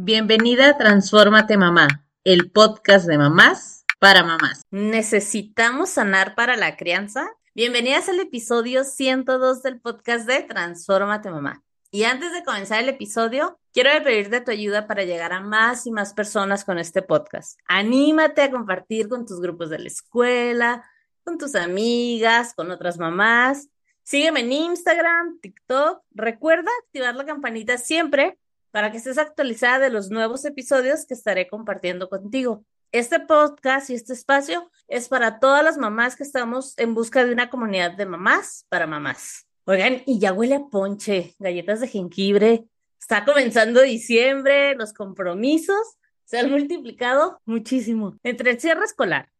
Bienvenida a Transfórmate Mamá, el podcast de mamás para mamás. ¿Necesitamos sanar para la crianza? Bienvenidas al episodio 102 del podcast de Transfórmate Mamá. Y antes de comenzar el episodio, quiero pedirte tu ayuda para llegar a más y más personas con este podcast. Anímate a compartir con tus grupos de la escuela, con tus amigas, con otras mamás. Sígueme en Instagram, TikTok. Recuerda activar la campanita siempre para que estés actualizada de los nuevos episodios que estaré compartiendo contigo. Este podcast y este espacio es para todas las mamás que estamos en busca de una comunidad de mamás para mamás. Oigan, y ya huele a ponche, galletas de jengibre. Está comenzando diciembre, los compromisos se han multiplicado muchísimo. Entre el cierre escolar,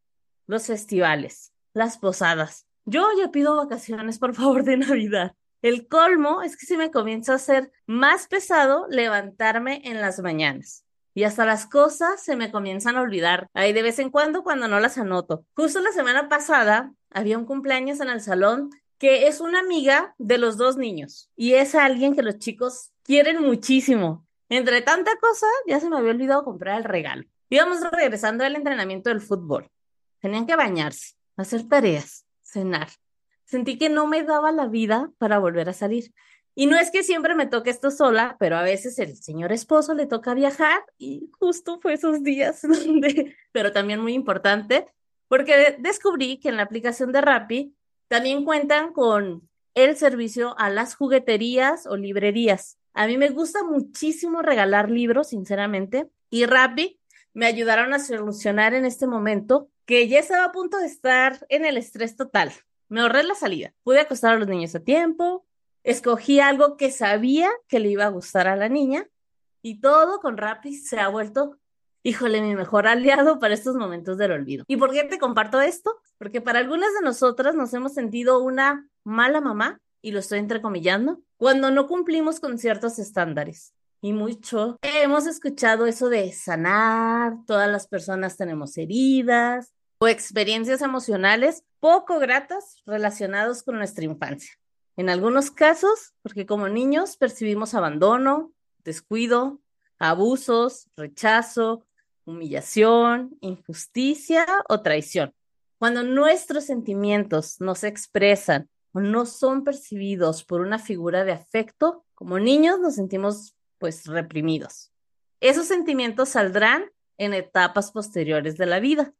los festivales, las posadas. Yo ya pido vacaciones, por favor, de Navidad. El colmo es que se me comienza a hacer más pesado levantarme en las mañanas. Y hasta las cosas se me comienzan a olvidar. Ahí de vez en cuando cuando no las anoto. Justo la semana pasada había un cumpleaños en el salón que es una amiga de los dos niños y es alguien que los chicos quieren muchísimo. Entre tanta cosa, ya se me había olvidado comprar el regalo. Íbamos regresando al entrenamiento del fútbol. Tenían que bañarse, hacer tareas, cenar sentí que no me daba la vida para volver a salir. Y no es que siempre me toque esto sola, pero a veces el señor esposo le toca viajar y justo fue esos días donde, pero también muy importante, porque descubrí que en la aplicación de Rappi también cuentan con el servicio a las jugueterías o librerías. A mí me gusta muchísimo regalar libros, sinceramente, y Rappi me ayudaron a solucionar en este momento que ya estaba a punto de estar en el estrés total. Me ahorré la salida. Pude acostar a los niños a tiempo, escogí algo que sabía que le iba a gustar a la niña y todo con Rappi se ha vuelto, híjole, mi mejor aliado para estos momentos del olvido. ¿Y por qué te comparto esto? Porque para algunas de nosotras nos hemos sentido una mala mamá, y lo estoy entrecomillando, cuando no cumplimos con ciertos estándares. Y mucho hemos escuchado eso de sanar, todas las personas tenemos heridas, o experiencias emocionales poco gratas relacionados con nuestra infancia. En algunos casos, porque como niños percibimos abandono, descuido, abusos, rechazo, humillación, injusticia o traición. Cuando nuestros sentimientos no se expresan o no son percibidos por una figura de afecto, como niños nos sentimos pues reprimidos. Esos sentimientos saldrán en etapas posteriores de la vida,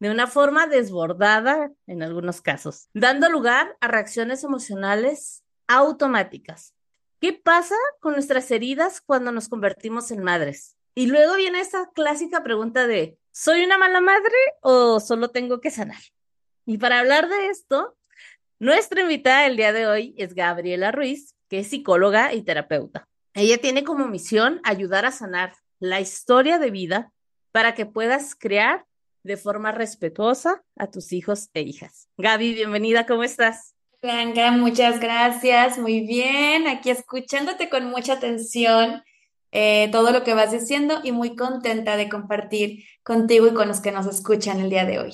de una forma desbordada en algunos casos, dando lugar a reacciones emocionales automáticas. ¿Qué pasa con nuestras heridas cuando nos convertimos en madres? Y luego viene esa clásica pregunta de, ¿soy una mala madre o solo tengo que sanar? Y para hablar de esto, nuestra invitada el día de hoy es Gabriela Ruiz, que es psicóloga y terapeuta. Ella tiene como misión ayudar a sanar la historia de vida para que puedas crear de forma respetuosa a tus hijos e hijas. Gaby, bienvenida, ¿cómo estás? Blanca, muchas gracias, muy bien, aquí escuchándote con mucha atención eh, todo lo que vas diciendo y muy contenta de compartir contigo y con los que nos escuchan el día de hoy.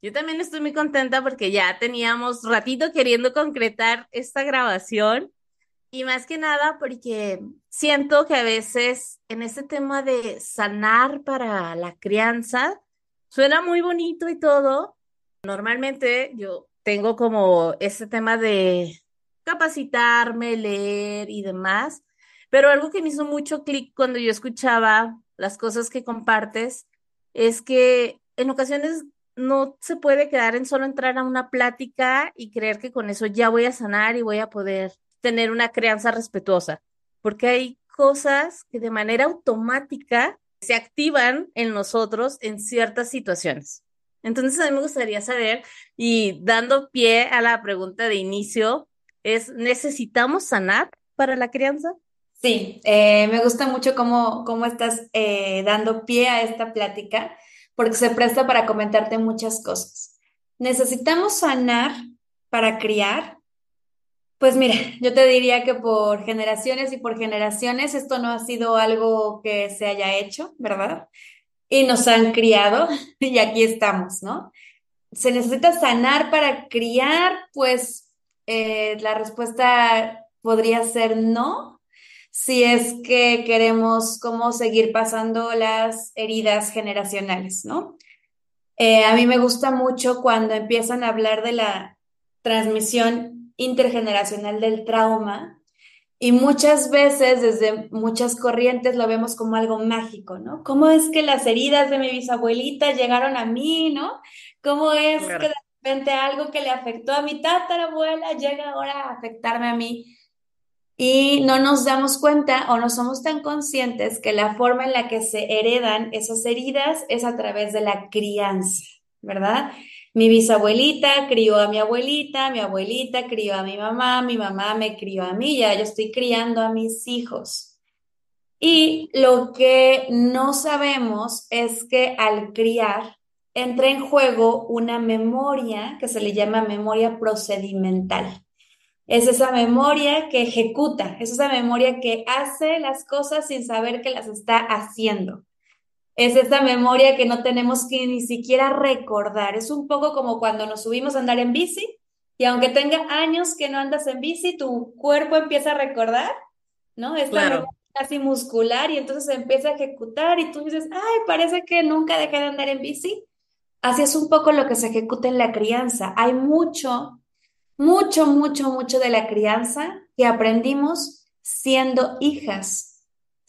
Yo también estoy muy contenta porque ya teníamos ratito queriendo concretar esta grabación y más que nada porque siento que a veces en este tema de sanar para la crianza, Suena muy bonito y todo. Normalmente yo tengo como ese tema de capacitarme, leer y demás, pero algo que me hizo mucho clic cuando yo escuchaba las cosas que compartes es que en ocasiones no se puede quedar en solo entrar a una plática y creer que con eso ya voy a sanar y voy a poder tener una crianza respetuosa, porque hay cosas que de manera automática se activan en nosotros en ciertas situaciones. Entonces, a mí me gustaría saber, y dando pie a la pregunta de inicio, es, ¿necesitamos sanar para la crianza? Sí, eh, me gusta mucho cómo, cómo estás eh, dando pie a esta plática, porque se presta para comentarte muchas cosas. ¿Necesitamos sanar para criar? Pues mira, yo te diría que por generaciones y por generaciones esto no ha sido algo que se haya hecho, ¿verdad? Y nos han criado y aquí estamos, ¿no? ¿Se necesita sanar para criar? Pues eh, la respuesta podría ser no. si es que queremos cómo seguir pasando las heridas generacionales, ¿no? Eh, a mí me gusta mucho cuando empiezan a hablar de la transmisión intergeneracional del trauma y muchas veces desde muchas corrientes lo vemos como algo mágico, ¿no? ¿Cómo es que las heridas de mi bisabuelita llegaron a mí, ¿no? ¿Cómo es que de repente algo que le afectó a mi tatarabuela llega ahora a afectarme a mí? Y no nos damos cuenta o no somos tan conscientes que la forma en la que se heredan esas heridas es a través de la crianza, ¿verdad? Mi bisabuelita crió a mi abuelita, mi abuelita crió a mi mamá, mi mamá me crió a mí, ya yo estoy criando a mis hijos. Y lo que no sabemos es que al criar entra en juego una memoria que se le llama memoria procedimental. Es esa memoria que ejecuta, es esa memoria que hace las cosas sin saber que las está haciendo. Es esa memoria que no tenemos que ni siquiera recordar. Es un poco como cuando nos subimos a andar en bici y aunque tenga años que no andas en bici, tu cuerpo empieza a recordar, ¿no? Esta memoria casi muscular y entonces se empieza a ejecutar y tú dices, ay, parece que nunca dejé de andar en bici. Así es un poco lo que se ejecuta en la crianza. Hay mucho mucho, mucho, mucho de la crianza que aprendimos siendo hijas,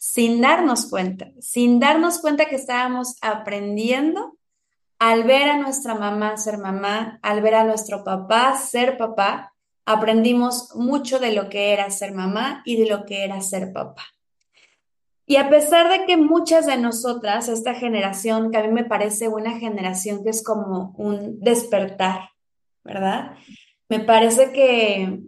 sin darnos cuenta, sin darnos cuenta que estábamos aprendiendo al ver a nuestra mamá ser mamá, al ver a nuestro papá ser papá, aprendimos mucho de lo que era ser mamá y de lo que era ser papá. Y a pesar de que muchas de nosotras, esta generación, que a mí me parece una generación que es como un despertar, ¿verdad? Me parece que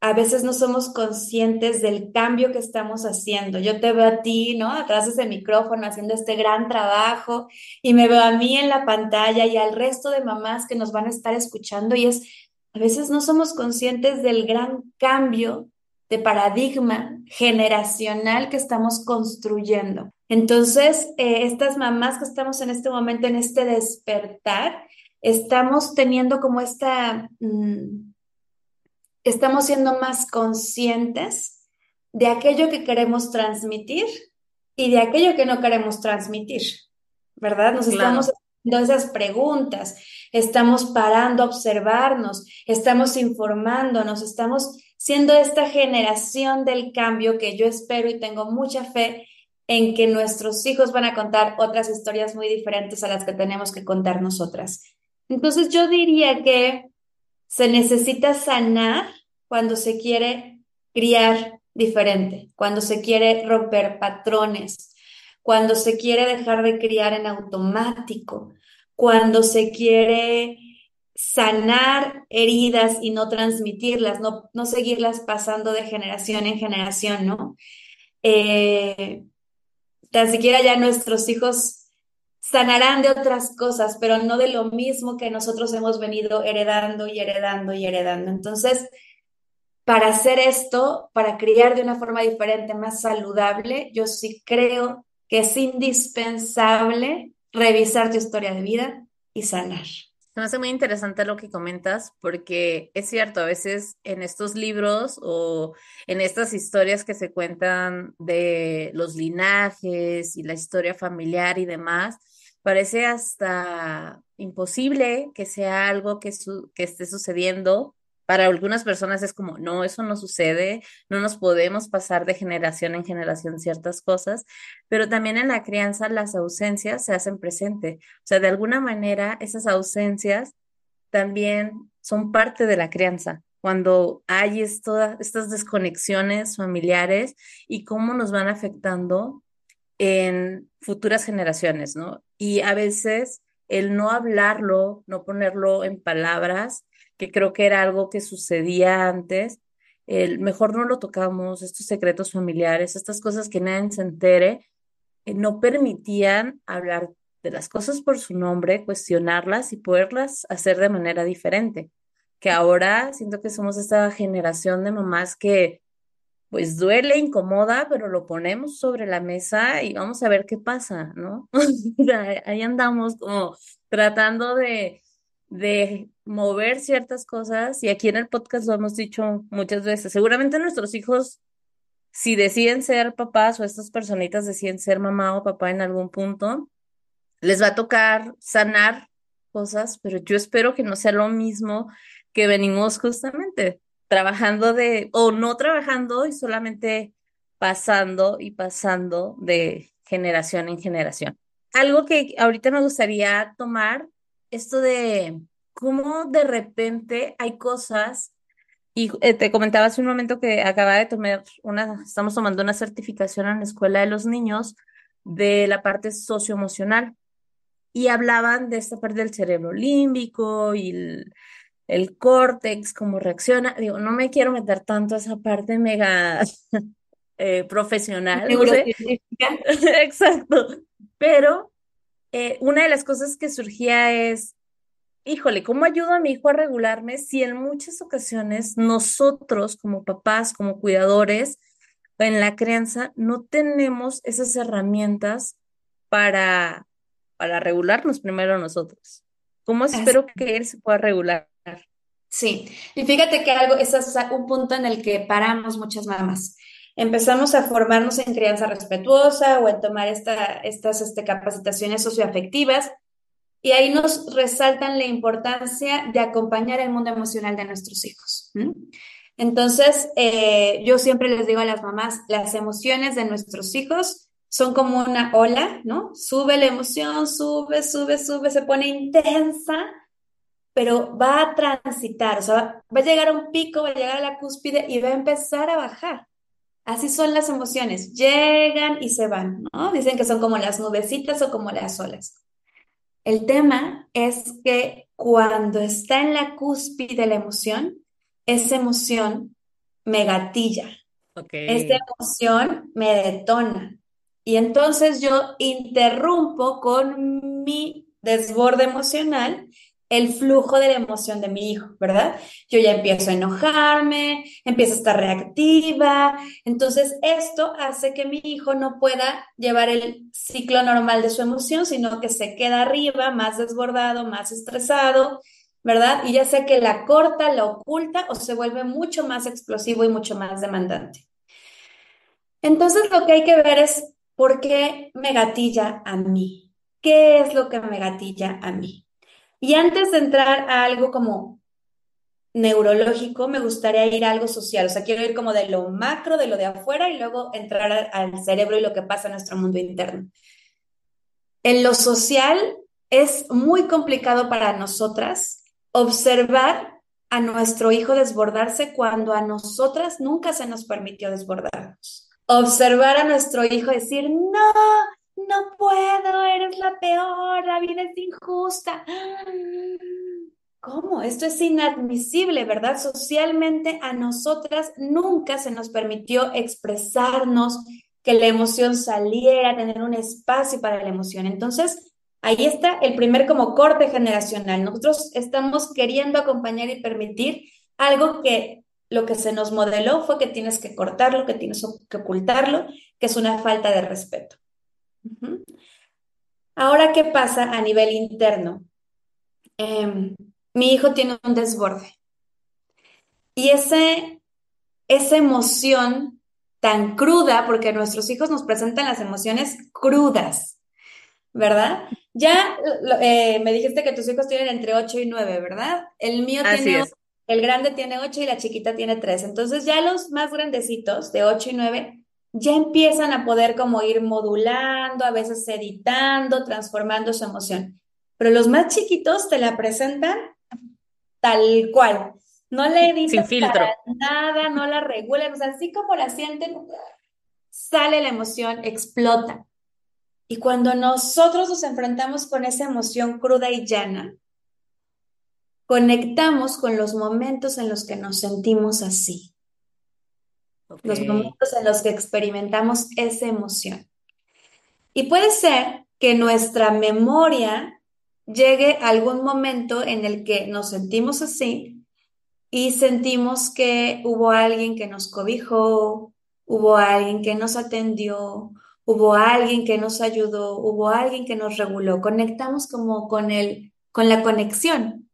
a veces no somos conscientes del cambio que estamos haciendo. Yo te veo a ti, ¿no? Atrás de ese micrófono haciendo este gran trabajo y me veo a mí en la pantalla y al resto de mamás que nos van a estar escuchando y es, a veces no somos conscientes del gran cambio de paradigma generacional que estamos construyendo. Entonces, eh, estas mamás que estamos en este momento, en este despertar, estamos teniendo como esta, mm, estamos siendo más conscientes de aquello que queremos transmitir y de aquello que no queremos transmitir, ¿verdad? Nos estamos haciendo esas preguntas, estamos parando a observarnos, estamos informándonos, estamos siendo esta generación del cambio que yo espero y tengo mucha fe en que nuestros hijos van a contar otras historias muy diferentes a las que tenemos que contar nosotras. Entonces yo diría que se necesita sanar cuando se quiere criar diferente, cuando se quiere romper patrones, cuando se quiere dejar de criar en automático, cuando se quiere sanar heridas y no transmitirlas, no, no seguirlas pasando de generación en generación, ¿no? Eh, tan siquiera ya nuestros hijos sanarán de otras cosas, pero no de lo mismo que nosotros hemos venido heredando y heredando y heredando. Entonces, para hacer esto, para criar de una forma diferente, más saludable, yo sí creo que es indispensable revisar tu historia de vida y sanar. Me hace muy interesante lo que comentas, porque es cierto, a veces en estos libros o en estas historias que se cuentan de los linajes y la historia familiar y demás, parece hasta imposible que sea algo que, que esté sucediendo. Para algunas personas es como, no, eso no sucede, no nos podemos pasar de generación en generación ciertas cosas, pero también en la crianza las ausencias se hacen presente. O sea, de alguna manera esas ausencias también son parte de la crianza cuando hay estas desconexiones familiares y cómo nos van afectando en futuras generaciones, ¿no? Y a veces el no hablarlo, no ponerlo en palabras, que creo que era algo que sucedía antes, el mejor no lo tocamos, estos secretos familiares, estas cosas que nadie se entere, eh, no permitían hablar de las cosas por su nombre, cuestionarlas y poderlas hacer de manera diferente. Que ahora siento que somos esta generación de mamás que pues duele, incomoda, pero lo ponemos sobre la mesa y vamos a ver qué pasa, ¿no? Ahí andamos como tratando de, de mover ciertas cosas y aquí en el podcast lo hemos dicho muchas veces. Seguramente nuestros hijos si deciden ser papás o estas personitas deciden ser mamá o papá en algún punto, les va a tocar sanar cosas, pero yo espero que no sea lo mismo que venimos justamente trabajando de, o no trabajando y solamente pasando y pasando de generación en generación. Algo que ahorita me gustaría tomar, esto de cómo de repente hay cosas, y eh, te comentaba hace un momento que acaba de tomar una, estamos tomando una certificación en la escuela de los niños de la parte socioemocional y hablaban de esta parte del cerebro límbico y el, el córtex, cómo reacciona. Digo, no me quiero meter tanto a esa parte mega eh, profesional. No sé. Exacto. Pero eh, una de las cosas que surgía es, híjole, ¿cómo ayudo a mi hijo a regularme si en muchas ocasiones nosotros como papás, como cuidadores, en la crianza, no tenemos esas herramientas para para regularnos primero nosotros. ¿Cómo espero que él se pueda regular? Sí, y fíjate que algo, ese es un punto en el que paramos muchas mamás. Empezamos a formarnos en crianza respetuosa o en tomar esta, estas este, capacitaciones socioafectivas y ahí nos resaltan la importancia de acompañar el mundo emocional de nuestros hijos. Entonces, eh, yo siempre les digo a las mamás, las emociones de nuestros hijos son como una ola, ¿no? Sube la emoción, sube, sube, sube, se pone intensa, pero va a transitar, o sea, va, a llegar a un pico, va a llegar a la cúspide y va a empezar a bajar. Así son las emociones, llegan y se van, ¿no? Dicen que son como las nubecitas o como las olas. El tema es que cuando está en la cúspide la emoción, esa emoción me gatilla. Esa emoción me detona. Y entonces yo interrumpo con mi desborde emocional el flujo de la emoción de mi hijo, ¿verdad? Yo ya empiezo a enojarme, empiezo a estar reactiva, entonces esto hace que mi hijo no pueda llevar el ciclo normal de su emoción, sino que se queda arriba, más desbordado, más estresado, ¿verdad? Y ya sea que la corta, la oculta o se vuelve mucho más explosivo y mucho más demandante. Entonces lo que hay que ver es ¿Por qué me gatilla a mí? ¿Qué es lo que me gatilla a mí? Y antes de entrar a algo como neurológico, me gustaría ir a algo social. O sea, quiero ir como de lo macro, de lo de afuera, y luego entrar al cerebro y lo que pasa en nuestro mundo interno. En lo social es muy complicado para nosotras observar a nuestro hijo desbordarse cuando a nosotras nunca se nos permitió desbordarnos observar a nuestro hijo decir, no, no puedo, eres la peor, la vida es injusta. ¿Cómo? Esto es inadmisible, ¿verdad? Socialmente a nosotras nunca se nos permitió expresarnos, que la emoción saliera, tener un espacio para la emoción. Entonces, ahí está el primer como corte generacional. Nosotros estamos queriendo acompañar y permitir algo que lo que se nos modeló fue que tienes que cortarlo, que tienes que ocultarlo, que es una falta de respeto. Ahora, ¿qué pasa a nivel interno? Em, mi hijo tiene un desborde. Y ese, esa emoción tan cruda, porque nuestros hijos nos presentan las emociones crudas, ¿verdad? Ya eh, me dijiste que tus hijos tienen entre 8 y 9, ¿verdad? El mío tiene el grande tiene 8 y la chiquita tiene 3. Entonces ya los más grandecitos, de 8 y 9, ya empiezan a poder como ir modulando, a veces editando, transformando su emoción. Pero los más chiquitos te la presentan tal cual. No le editan nada, no la regulan, o sea, así como la sienten, sale la emoción, explota. Y cuando nosotros nos enfrentamos con esa emoción cruda y llana, conectamos con los momentos en los que nos sentimos así, los momentos en los que experimentamos esa emoción. Y puede ser que nuestra memoria llegue a algún momento en el que nos sentimos así y sentimos que hubo alguien que nos cobijó, hubo alguien que nos atendió, hubo alguien que nos ayudó, hubo alguien que nos reguló. Conectamos como con el, con la conexión.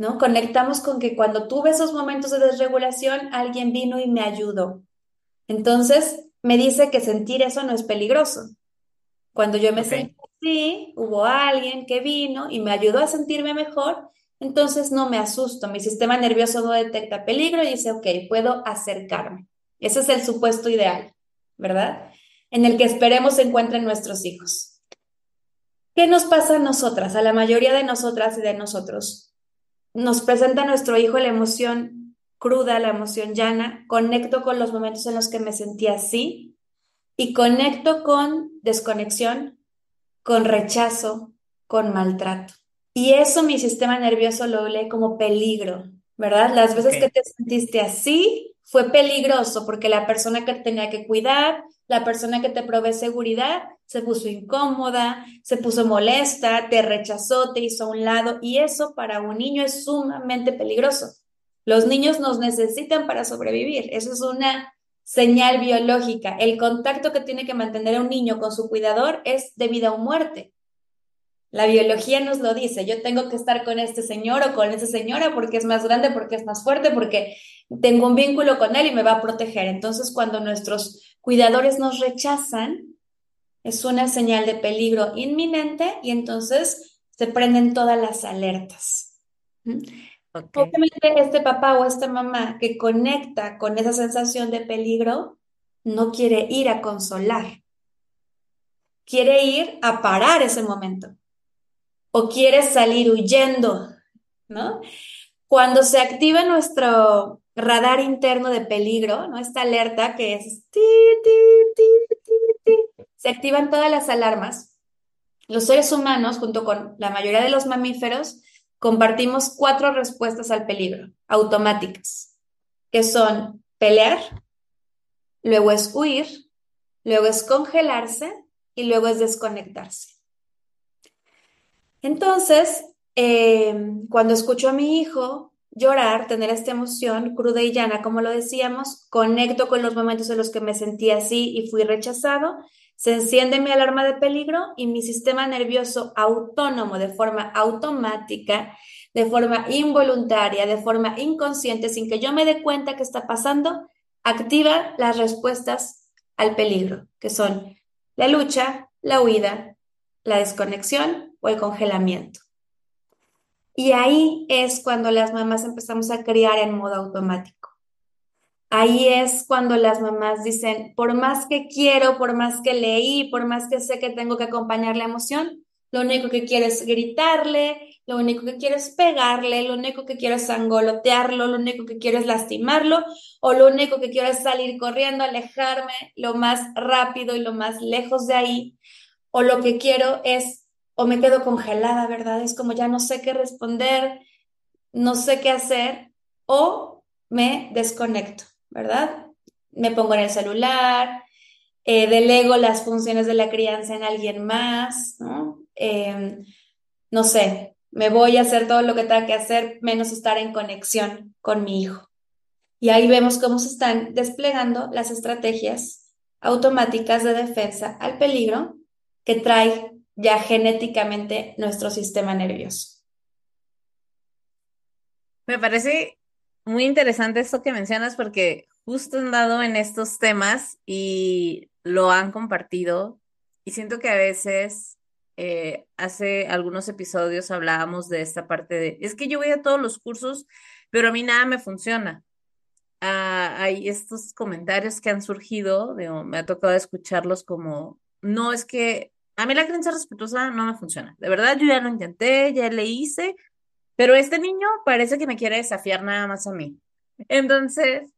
¿No? Conectamos con que cuando tuve esos momentos de desregulación, alguien vino y me ayudó. Entonces, me dice que sentir eso no es peligroso. Cuando yo me sentí así, hubo alguien que vino y me ayudó a sentirme mejor, entonces no me asusto. Mi sistema nervioso no detecta peligro y dice, ok, puedo acercarme. Ese es el supuesto ideal, ¿verdad? En el que esperemos se encuentren nuestros hijos. ¿Qué nos pasa a nosotras, a la mayoría de nosotras y de nosotros? Nos presenta nuestro hijo la emoción cruda, la emoción llana, conecto con los momentos en los que me sentí así y conecto con desconexión, con rechazo, con maltrato. Y eso mi sistema nervioso lo lee como peligro, ¿verdad? Las veces que te sentiste así fue peligroso porque la persona que te tenía que cuidar, la persona que te provee seguridad, se puso incómoda, se puso molesta, te rechazó, te hizo a un lado y eso para un niño es sumamente peligroso. Los niños nos necesitan para sobrevivir. Eso es una señal biológica. El contacto que tiene que mantener un niño con su cuidador es de vida o muerte. La biología nos lo dice, yo tengo que estar con este señor o con esa señora porque es más grande, porque es más fuerte, porque tengo un vínculo con él y me va a proteger. Entonces, cuando nuestros cuidadores nos rechazan, es una señal de peligro inminente y entonces se prenden todas las alertas. Obviamente este papá o esta mamá que conecta con esa sensación de peligro no quiere ir a consolar, quiere ir a parar ese momento o quiere salir huyendo, ¿no? Cuando se activa nuestro radar interno de peligro, ¿no? Esta alerta que es ti, ti, ti, se activan todas las alarmas. Los seres humanos, junto con la mayoría de los mamíferos, compartimos cuatro respuestas al peligro, automáticas, que son pelear, luego es huir, luego es congelarse y luego es desconectarse. Entonces, eh, cuando escucho a mi hijo llorar, tener esta emoción cruda y llana, como lo decíamos, conecto con los momentos en los que me sentí así y fui rechazado se enciende mi alarma de peligro y mi sistema nervioso autónomo de forma automática, de forma involuntaria, de forma inconsciente, sin que yo me dé cuenta que está pasando, activa las respuestas al peligro, que son la lucha, la huida, la desconexión o el congelamiento. Y ahí es cuando las mamás empezamos a criar en modo automático. Ahí es cuando las mamás dicen, por más que quiero, por más que leí, por más que sé que tengo que acompañar la emoción, lo único que quiero es gritarle, lo único que quiero es pegarle, lo único que quiero es angolotearlo, lo único que quiero es lastimarlo, o lo único que quiero es salir corriendo, alejarme lo más rápido y lo más lejos de ahí, o lo que quiero es, o me quedo congelada, ¿verdad? Es como ya no sé qué responder, no sé qué hacer, o me desconecto. ¿Verdad? Me pongo en el celular, eh, delego las funciones de la crianza en alguien más, ¿no? Em, no sé, me voy a hacer todo lo que tenga que hacer, menos estar en conexión con mi hijo. Y ahí vemos cómo se están desplegando las estrategias automáticas de defensa al peligro que trae ya genéticamente nuestro sistema nervioso. Me parece muy interesante esto que mencionas porque justo han dado en estos temas y lo han compartido y siento que a veces eh, hace algunos episodios hablábamos de esta parte de, es que yo voy a todos los cursos, pero a mí nada me funciona. Ah, hay estos comentarios que han surgido, me ha tocado escucharlos como, no, es que a mí la creencia respetuosa no me funciona. De verdad, yo ya lo intenté, ya le hice, pero este niño parece que me quiere desafiar nada más a mí. Entonces,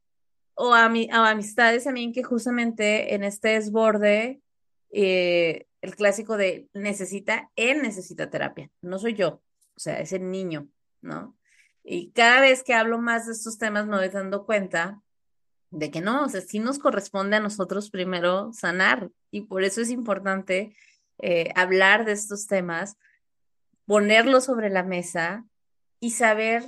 o a, mi, a amistades también que justamente en este desborde, eh, el clásico de necesita, él necesita terapia, no soy yo, o sea, es el niño, ¿no? Y cada vez que hablo más de estos temas me voy dando cuenta de que no, o sea, sí nos corresponde a nosotros primero sanar y por eso es importante eh, hablar de estos temas, ponerlos sobre la mesa y saber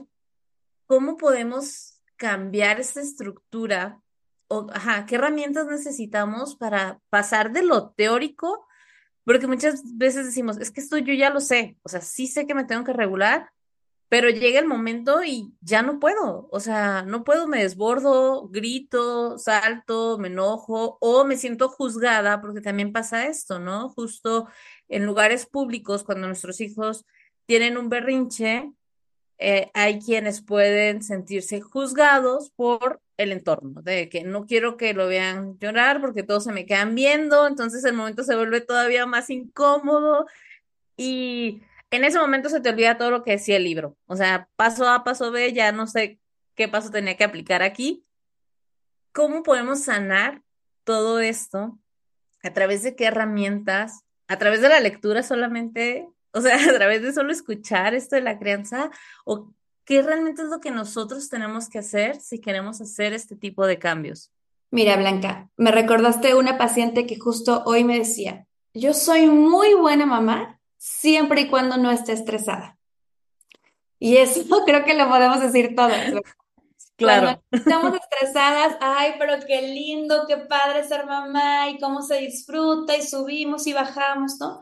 cómo podemos cambiar esta estructura o, ajá, qué herramientas necesitamos para pasar de lo teórico, porque muchas veces decimos, es que esto yo ya lo sé, o sea, sí sé que me tengo que regular, pero llega el momento y ya no puedo, o sea, no puedo, me desbordo, grito, salto, me enojo o me siento juzgada, porque también pasa esto, ¿no? Justo en lugares públicos, cuando nuestros hijos tienen un berrinche, eh, hay quienes pueden sentirse juzgados por el entorno, de que no quiero que lo vean llorar porque todos se me quedan viendo, entonces el momento se vuelve todavía más incómodo y en ese momento se te olvida todo lo que decía el libro, o sea, paso A, paso B, ya no sé qué paso tenía que aplicar aquí. ¿Cómo podemos sanar todo esto? ¿A través de qué herramientas? ¿A través de la lectura solamente? O sea, a través de solo escuchar esto de la crianza o qué realmente es lo que nosotros tenemos que hacer si queremos hacer este tipo de cambios. Mira, Blanca, me recordaste una paciente que justo hoy me decía, yo soy muy buena mamá siempre y cuando no esté estresada. Y eso creo que lo podemos decir todos. Claro. Cuando estamos estresadas, ay, pero qué lindo, qué padre ser mamá y cómo se disfruta y subimos y bajamos, ¿no?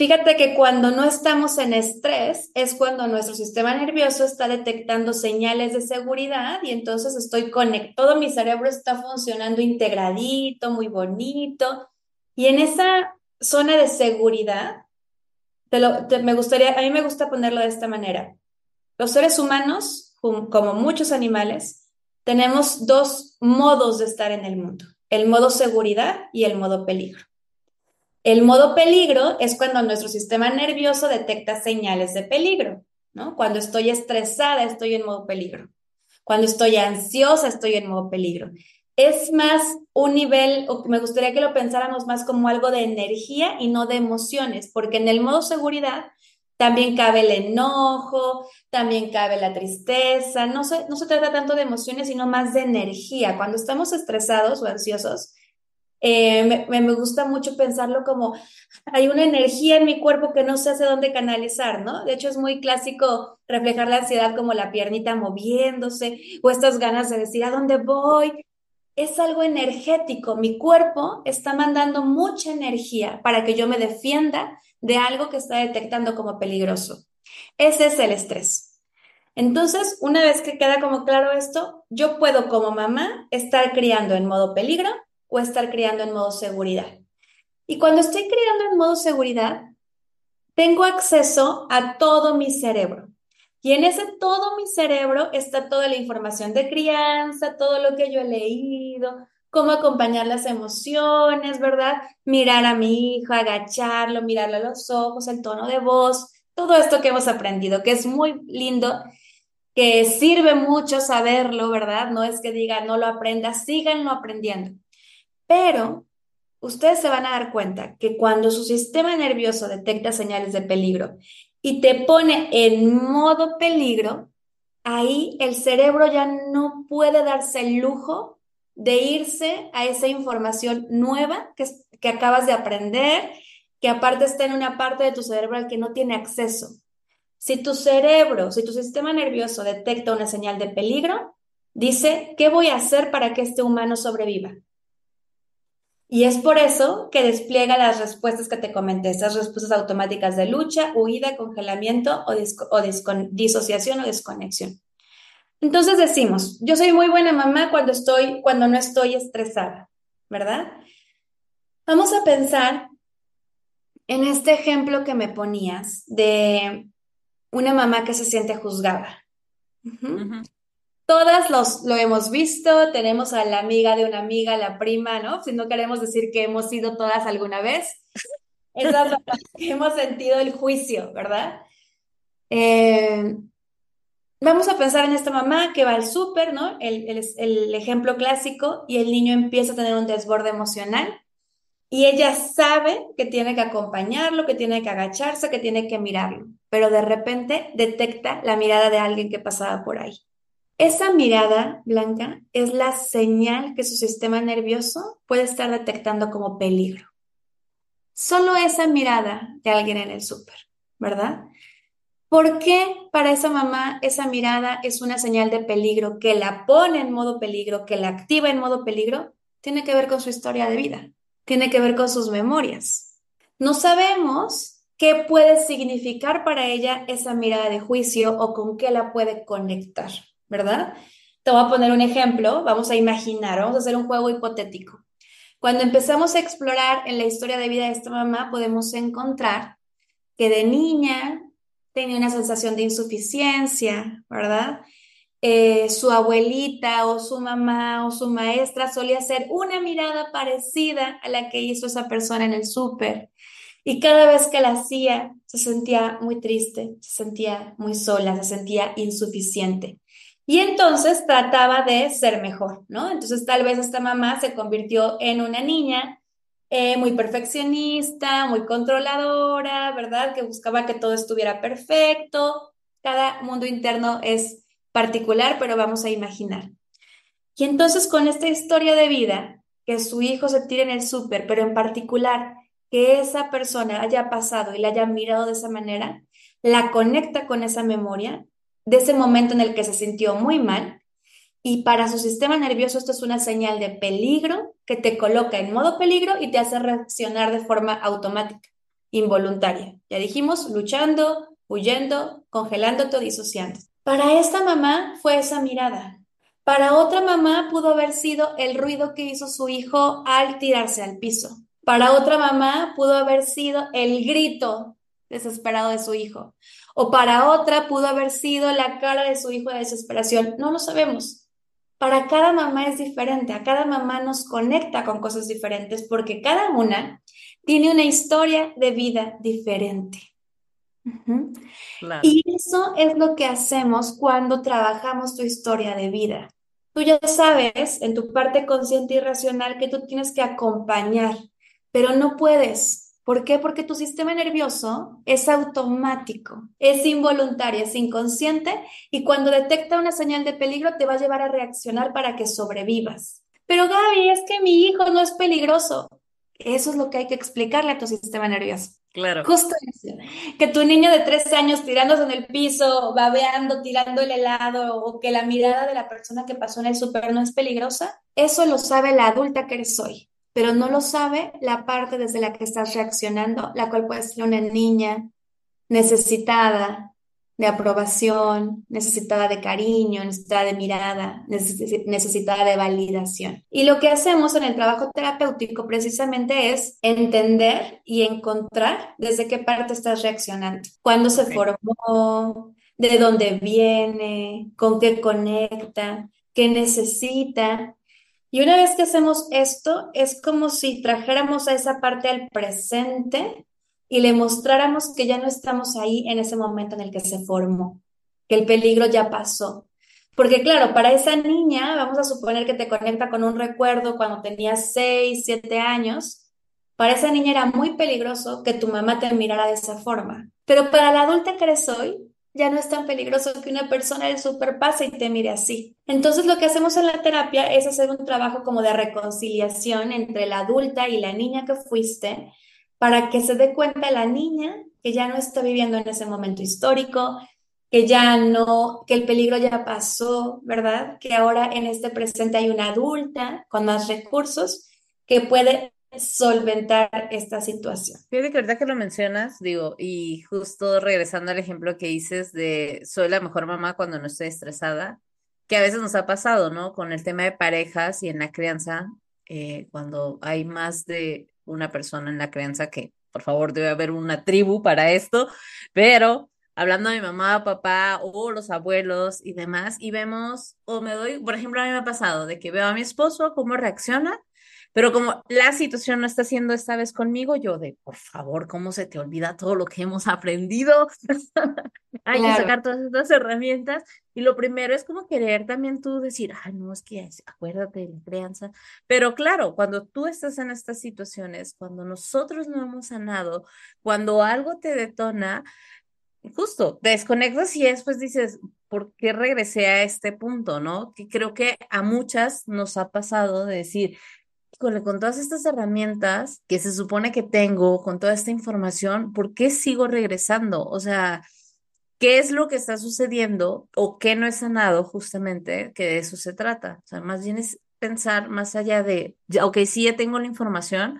Fíjate que cuando no estamos en estrés es cuando nuestro sistema nervioso está detectando señales de seguridad y entonces estoy conectado, mi cerebro está funcionando integradito, muy bonito. Y en esa zona de seguridad, me gustaría, a mí me gusta ponerlo de esta manera. Los seres humanos, como muchos animales, tenemos dos modos de estar en el mundo, el modo seguridad y el modo peligro. El modo peligro es cuando nuestro sistema nervioso detecta señales de peligro, ¿no? Cuando estoy estresada, estoy en modo peligro. Cuando estoy ansiosa, estoy en modo peligro. Es más un nivel, o me gustaría que lo pensáramos más como algo de energía y no de emociones, porque en el modo seguridad también cabe el enojo, también cabe la tristeza, no se, no se trata tanto de emociones, sino más de energía. Cuando estamos estresados o ansiosos, eh, me, gusta mucho pensarlo como hay una energía en mi cuerpo que no sé hacia dónde canalizar, ¿no? De hecho, es muy clásico reflejar la ansiedad como la piernita moviéndose o estas ganas de decir, ¿a dónde voy? Es algo energético. Mi cuerpo está mandando mucha energía para que yo me defienda de algo que está detectando como peligroso. Ese es el estrés. Entonces, una vez que queda como claro esto, yo puedo como mamá estar criando en modo peligro o estar criando en modo seguridad. Y cuando estoy criando en modo seguridad, tengo acceso a todo mi cerebro. Y en ese todo mi cerebro está toda la información de crianza, todo lo que yo he leído, cómo acompañar las emociones, ¿verdad? Mirar a mi hijo, agacharlo, mirarle a los ojos, el tono de voz, todo esto que hemos aprendido, que es muy lindo, que sirve mucho saberlo, ¿verdad? No es que diga no lo aprenda, síganlo aprendiendo. Pero ustedes se van a dar cuenta que cuando su sistema nervioso detecta señales de peligro y te pone en modo peligro, ahí el cerebro ya no puede darse el lujo de irse a esa información nueva que, acabas de aprender, que aparte está en una parte de tu cerebro al que no tiene acceso. Si tu cerebro, si tu sistema nervioso detecta una señal de peligro, dice, ¿qué voy a hacer para que este humano sobreviva? Y es por eso que despliega las respuestas que te comenté, esas respuestas automáticas de lucha, huida, congelamiento o, disociación o desconexión. Entonces decimos, yo soy muy buena mamá cuando estoy, cuando no estoy estresada, ¿verdad? Vamos a pensar en este ejemplo que me ponías de una mamá que se siente juzgada. Todas los, lo hemos visto, tenemos a la amiga de una amiga, la prima, ¿no? Si no queremos decir que hemos sido todas alguna vez, hemos sentido el juicio, ¿verdad? Eh, vamos a pensar en esta mamá que va al súper, ¿no? El, el, el ejemplo clásico, y el niño empieza a tener un desborde emocional. Y ella sabe que tiene que acompañarlo, que tiene que agacharse, que tiene que mirarlo, pero de repente detecta la mirada de alguien que pasaba por ahí. Esa mirada blanca es la señal que su sistema nervioso puede estar detectando como peligro. Solo esa mirada de alguien en el súper, ¿verdad? ¿Por qué para esa mamá esa mirada es una señal de peligro que la pone en modo peligro, que la activa en modo peligro? Tiene que ver con su historia de vida, tiene que ver con sus memorias. No sabemos qué puede significar para ella esa mirada de juicio o con qué la puede conectar, ¿verdad? Te voy a poner un ejemplo, vamos a imaginar, vamos a hacer un juego hipotético. Cuando empezamos a explorar en la historia de vida de esta mamá, podemos encontrar que de niña tenía una sensación de insuficiencia, ¿verdad? Eh, su abuelita o su mamá o su maestra solía hacer una mirada parecida a la que hizo esa persona en el súper. Y cada vez que la hacía, se sentía muy triste, se sentía muy sola, se sentía insuficiente. Y entonces trataba de ser mejor, ¿no? Entonces tal vez esta mamá se convirtió en una niña eh, muy perfeccionista, muy controladora, ¿verdad? Que buscaba que todo estuviera perfecto. Cada mundo interno es particular, pero vamos a imaginar. Y entonces con esta historia de vida, que su hijo se tire en el súper, pero en particular que esa persona haya pasado y la haya mirado de esa manera, la conecta con esa memoria de ese momento en el que se sintió muy mal. Y para su sistema nervioso esto es una señal de peligro que te coloca en modo peligro y te hace reaccionar de forma automática, involuntaria. Ya dijimos, luchando, huyendo, congelándote o disociando. Para esta mamá fue esa mirada. Para otra mamá pudo haber sido el ruido que hizo su hijo al tirarse al piso. Para otra mamá pudo haber sido el grito desesperado de su hijo. O para otra pudo haber sido la cara de su hijo de desesperación. No lo sabemos. Para cada mamá es diferente. A cada mamá nos conecta con cosas diferentes porque cada una tiene una historia de vida diferente. Y eso es lo que hacemos cuando trabajamos tu historia de vida. Tú ya sabes en tu parte consciente y racional que tú tienes que acompañar pero no puedes. ¿Por qué? Porque tu sistema nervioso es automático, es involuntario, es inconsciente y cuando detecta una señal de peligro te va a llevar a reaccionar para que sobrevivas. Pero Gaby, es que mi hijo no es peligroso. Eso es lo que hay que explicarle a tu sistema nervioso. Claro. Justo eso. Que tu niño de tres años tirándose en el piso, babeando, tirando el helado, o que la mirada de la persona que pasó en el súper no es peligrosa, eso lo sabe la adulta que eres hoy pero no lo sabe la parte desde la que estás reaccionando, la cual puede ser una niña necesitada de aprobación, necesitada de cariño, necesitada de mirada, necesitada de validación. Y lo que hacemos en el trabajo terapéutico precisamente es entender y encontrar desde qué parte estás reaccionando, cuándo se formó, de dónde viene, con qué conecta, qué necesita y una vez que hacemos esto, es como si trajéramos a esa parte al presente y le mostráramos que ya no estamos ahí en ese momento en el que se formó, que el peligro ya pasó. Porque claro, para esa niña, vamos a suponer que te conecta con un recuerdo cuando tenías 6, 7 años, para esa niña era muy peligroso que tu mamá te mirara de esa forma. Pero para la adulta que eres hoy, ya no es tan peligroso que una persona del super pase y te mire así. Entonces lo que hacemos en la terapia es hacer un trabajo como de reconciliación entre la adulta y la niña que fuiste para que se dé cuenta la niña que ya no está viviendo en ese momento histórico, que ya no, que el peligro ya pasó, ¿verdad? Que ahora en este presente hay una adulta con más recursos que puede solventar esta situación. Fíjate que ahorita que lo mencionas, digo, y justo regresando al ejemplo que dices de soy la mejor mamá cuando no estoy estresada, que a veces nos ha pasado, ¿no? Con el tema de parejas y en la crianza, eh, cuando hay más de una persona en la crianza, que por favor debe haber una tribu para esto, pero hablando de mi mamá, papá o los abuelos y demás, y vemos, o me doy, por ejemplo, a mí me ha pasado de que veo a mi esposo cómo reacciona pero como la situación no está siendo esta vez conmigo, yo de, por favor, ¿cómo se te olvida todo lo que hemos aprendido? Hay que sacar todas estas herramientas. Y lo primero es como querer también tú decir, ay, no, es que acuérdate de la crianza. Pero claro, cuando tú estás en estas situaciones, cuando nosotros no hemos sanado, cuando algo te detona, justo, desconectas y después dices, ¿por qué regresé a este punto, no? Que creo que a muchas nos ha pasado de decir, con todas estas herramientas que se supone que tengo, con toda esta información, ¿por qué sigo regresando? O sea, ¿qué es lo que está sucediendo o qué no he sanado justamente? Que de eso se trata. O sea, más bien es pensar más allá de, ok, sí ya tengo la información,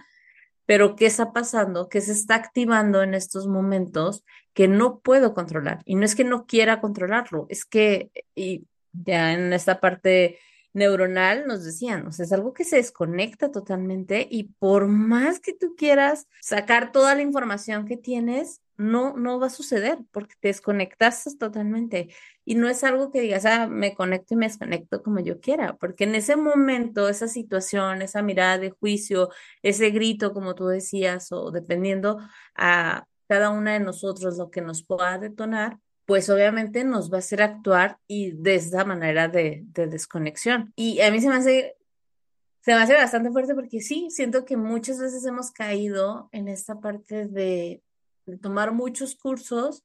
pero ¿qué está pasando? ¿Qué se está activando en estos momentos que no puedo controlar? Y no es que no quiera controlarlo, es que, y ya en esta parte neuronal nos decían, o sea, es algo que se desconecta totalmente y por más que tú quieras sacar toda la información que tienes, no, no va a suceder porque te desconectas totalmente. Y no es algo que digas, ah, me conecto y me desconecto como yo quiera, porque en ese momento, esa situación, esa mirada de juicio, ese grito, como tú decías, o dependiendo a cada una de nosotros lo que nos pueda detonar, pues obviamente nos va a hacer actuar y de esa manera de, de desconexión. Y a mí se me hace se me hace bastante fuerte porque sí, siento que muchas veces hemos caído en esta parte de tomar muchos cursos,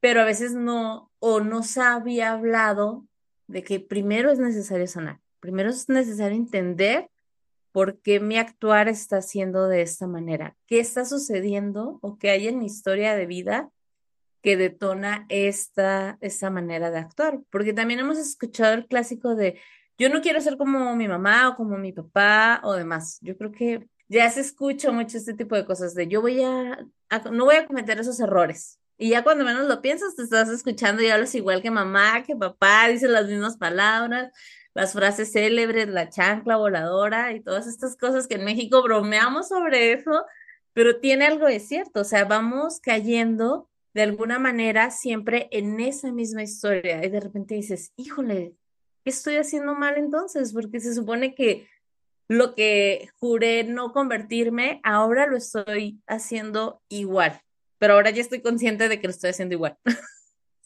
pero a veces no, o no se había hablado de que primero es necesario sanar, primero es necesario entender por qué mi actuar está siendo de esta manera, qué está sucediendo o qué hay en mi historia de vida que detona esta, esta manera de actuar, porque también hemos escuchado el clásico de yo no quiero ser como mi mamá o como mi papá o demás. Yo creo que ya se escucha mucho este tipo de cosas de yo voy a, no voy a cometer esos errores. Y ya cuando menos lo piensas, te estás escuchando y hablas igual que mamá, que papá, dices las mismas palabras, las frases célebres, la chancla voladora y todas estas cosas que en México bromeamos sobre eso, pero tiene algo de cierto, o sea, vamos cayendo de alguna manera siempre en esa misma historia y de repente dices, híjole, ¿qué estoy haciendo mal entonces? Porque se supone que lo que juré no convertirme, ahora lo estoy haciendo igual, pero ahora ya estoy consciente de que lo estoy haciendo igual.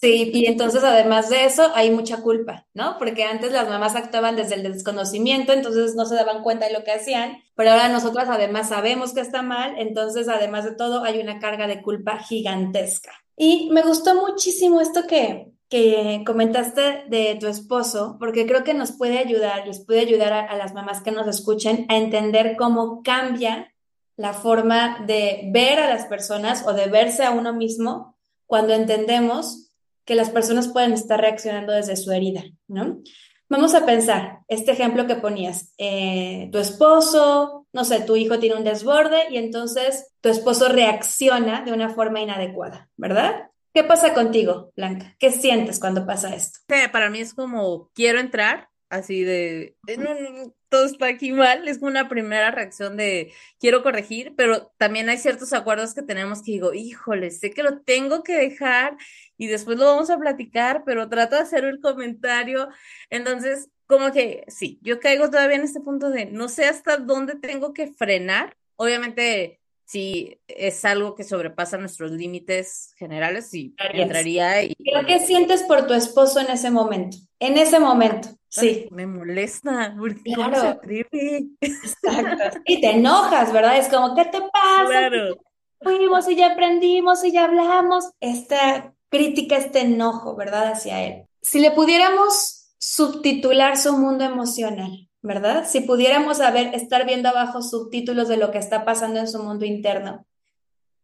Sí, y entonces además de eso hay mucha culpa, ¿no? Porque antes las mamás actuaban desde el desconocimiento, entonces no se daban cuenta de lo que hacían, pero ahora nosotras además sabemos que está mal, entonces además de todo hay una carga de culpa gigantesca. Y me gustó muchísimo esto que, que comentaste de tu esposo, porque creo que nos puede ayudar, les puede ayudar a, las mamás que nos escuchen a entender cómo cambia la forma de ver a las personas o de verse a uno mismo cuando entendemos que las personas pueden estar reaccionando desde su herida, ¿no? Vamos a pensar, este ejemplo que ponías, eh, tu esposo, no sé, tu hijo tiene un desborde y entonces tu esposo reacciona de una forma inadecuada, ¿verdad? ¿Qué pasa contigo, Blanca? ¿Qué sientes cuando pasa esto? Para mí es como, quiero entrar, así de, no, no, todo está aquí mal, es como una primera reacción de, quiero corregir, pero también hay ciertos acuerdos que tenemos que digo, híjole, sé que lo tengo que dejar y después lo vamos a platicar, pero trato de hacer el comentario. Entonces, como que sí, yo caigo todavía en este punto de, no sé hasta dónde tengo que frenar. Obviamente, si es algo que sobrepasa nuestros límites generales, sí, entraría y... ¿Pero qué sientes por tu esposo en ese momento? En ese momento, sí. me molesta, porque claro. Exacto. Y te enojas, ¿verdad? Es como, ¿qué te pasa? Claro. Fuimos y ya aprendimos y ya hablamos. Esta crítica, este enojo, ¿verdad? Hacia él. Si le pudiéramos subtitular su mundo emocional, ¿verdad? Si pudiéramos saber, estar viendo abajo subtítulos de lo que está pasando en su mundo interno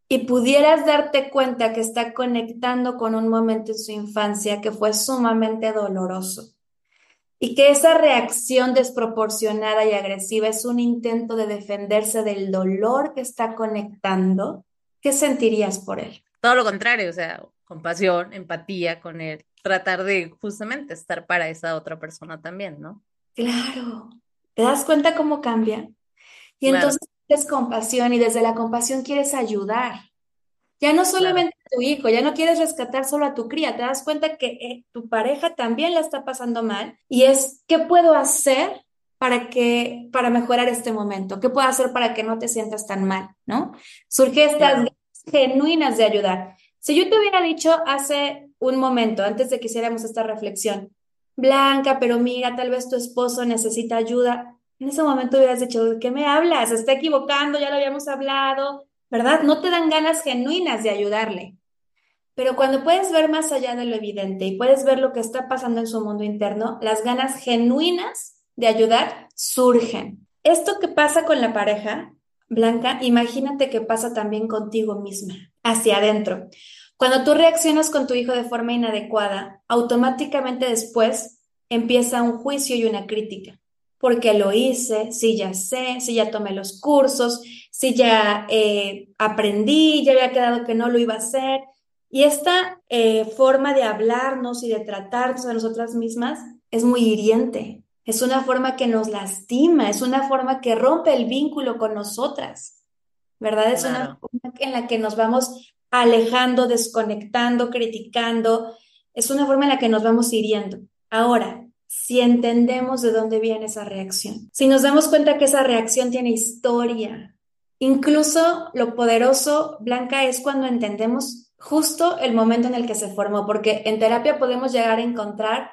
y pudieras darte cuenta que está conectando con un momento en su infancia que fue sumamente doloroso y que esa reacción desproporcionada y agresiva es un intento de defenderse del dolor que está conectando, ¿qué sentirías por él? Todo lo contrario, o sea, compasión, empatía con él, tratar de justamente estar para esa otra persona también, ¿no? Claro, ¿te das cuenta cómo cambia? Y entonces tienes compasión y desde la compasión quieres ayudar. Ya no solamente a tu hijo, ya no quieres rescatar solo a tu cría, te das cuenta que eh, tu pareja también la está pasando mal y es, ¿qué puedo hacer para que, para mejorar este momento? ¿Qué puedo hacer para que no te sientas tan mal? ¿No? Surge estas ganas genuinas de ayudar. Si yo te hubiera dicho hace un momento, antes de que hiciéramos esta reflexión, Blanca, pero mira, tal vez tu esposo necesita ayuda. En ese momento hubieras dicho, ¿de qué me hablas? Se está equivocando, ya lo habíamos hablado, ¿verdad? No te dan ganas genuinas de ayudarle. Pero cuando puedes ver más allá de lo evidente y puedes ver lo que está pasando en su mundo interno, las ganas genuinas de ayudar surgen. Esto que pasa con la pareja, Blanca, imagínate que pasa también contigo misma, hacia adentro. Cuando tú reaccionas con tu hijo de forma inadecuada, automáticamente después empieza un juicio y una crítica. porque lo hice, si ya sé, si ya tomé los cursos, si ya eh, aprendí, ya había quedado que no lo iba a hacer. Y esta eh, forma de hablarnos y de tratarnos a nosotras mismas es muy hiriente. Es una forma que nos lastima, es una forma que rompe el vínculo con nosotras, ¿verdad? Es una forma en la que nos vamos alejando, desconectando, criticando. Es una forma en la que nos vamos hiriendo. Ahora, si entendemos de dónde viene esa reacción, si nos damos cuenta que esa reacción tiene historia, incluso lo poderoso, Blanca, es cuando entendemos justo el momento en el que se formó, porque en terapia podemos llegar a encontrar